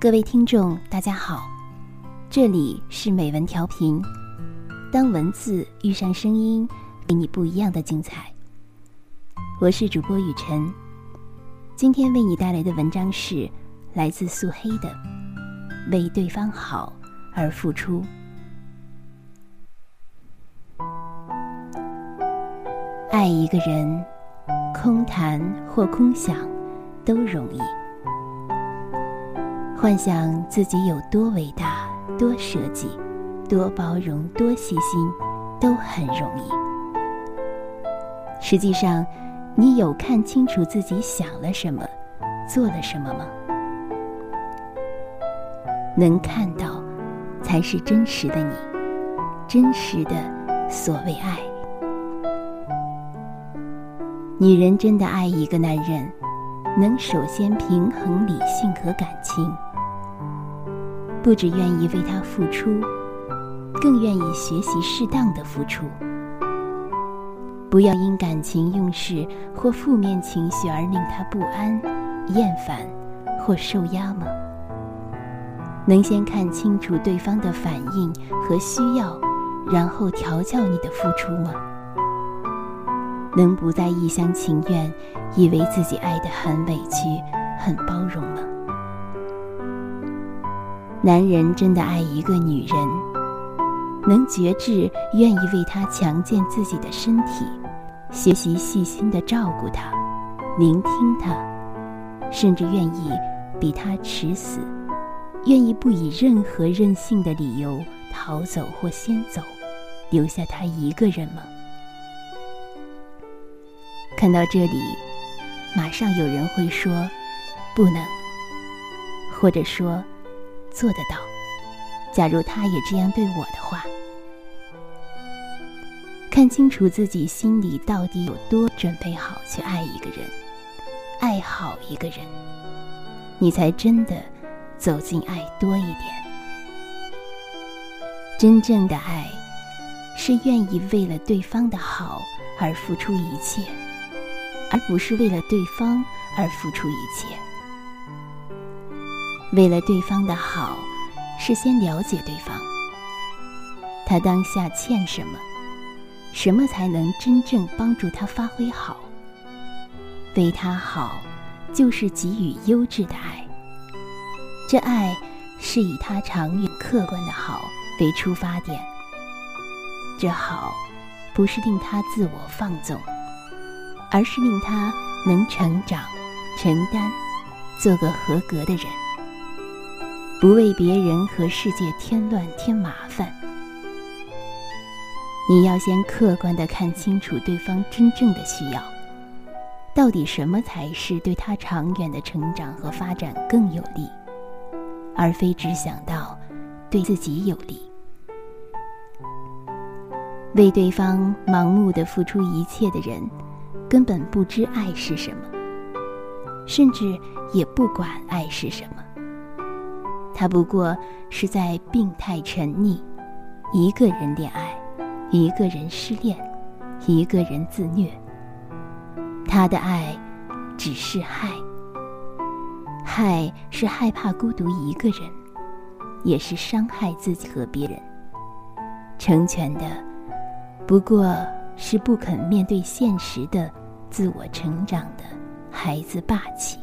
各位听众，大家好，这里是美文调频。当文字遇上声音，给你不一样的精彩。我是主播雨晨，今天为你带来的文章是来自素黑的《为对方好而付出》。爱一个人，空谈或空想都容易。幻想自己有多伟大、多舍己、多包容、多细心，都很容易。实际上，你有看清楚自己想了什么、做了什么吗？能看到，才是真实的你，真实的所谓爱。女人真的爱一个男人，能首先平衡理性和感情。不只愿意为他付出，更愿意学习适当的付出。不要因感情用事或负面情绪而令他不安、厌烦或受压吗？能先看清楚对方的反应和需要，然后调教你的付出吗？能不再一厢情愿，以为自己爱得很委屈、很包容吗？男人真的爱一个女人，能觉志，愿意为她强健自己的身体，学习细心的照顾她，聆听她，甚至愿意比她迟死，愿意不以任何任性的理由逃走或先走，留下她一个人吗？看到这里，马上有人会说：“不能。”或者说。做得到。假如他也这样对我的话，看清楚自己心里到底有多准备好去爱一个人，爱好一个人，你才真的走进爱多一点。真正的爱，是愿意为了对方的好而付出一切，而不是为了对方而付出一切。为了对方的好，事先了解对方，他当下欠什么，什么才能真正帮助他发挥好。为他好，就是给予优质的爱。这爱是以他长远客观的好为出发点。这好，不是令他自我放纵，而是令他能成长、承担，做个合格的人。不为别人和世界添乱添麻烦，你要先客观的看清楚对方真正的需要，到底什么才是对他长远的成长和发展更有利，而非只想到对自己有利。为对方盲目的付出一切的人，根本不知爱是什么，甚至也不管爱是什么。他不过是在病态沉溺，一个人恋爱，一个人失恋，一个人自虐。他的爱只是害，害是害怕孤独一个人，也是伤害自己和别人。成全的不过是不肯面对现实的自我成长的孩子霸气。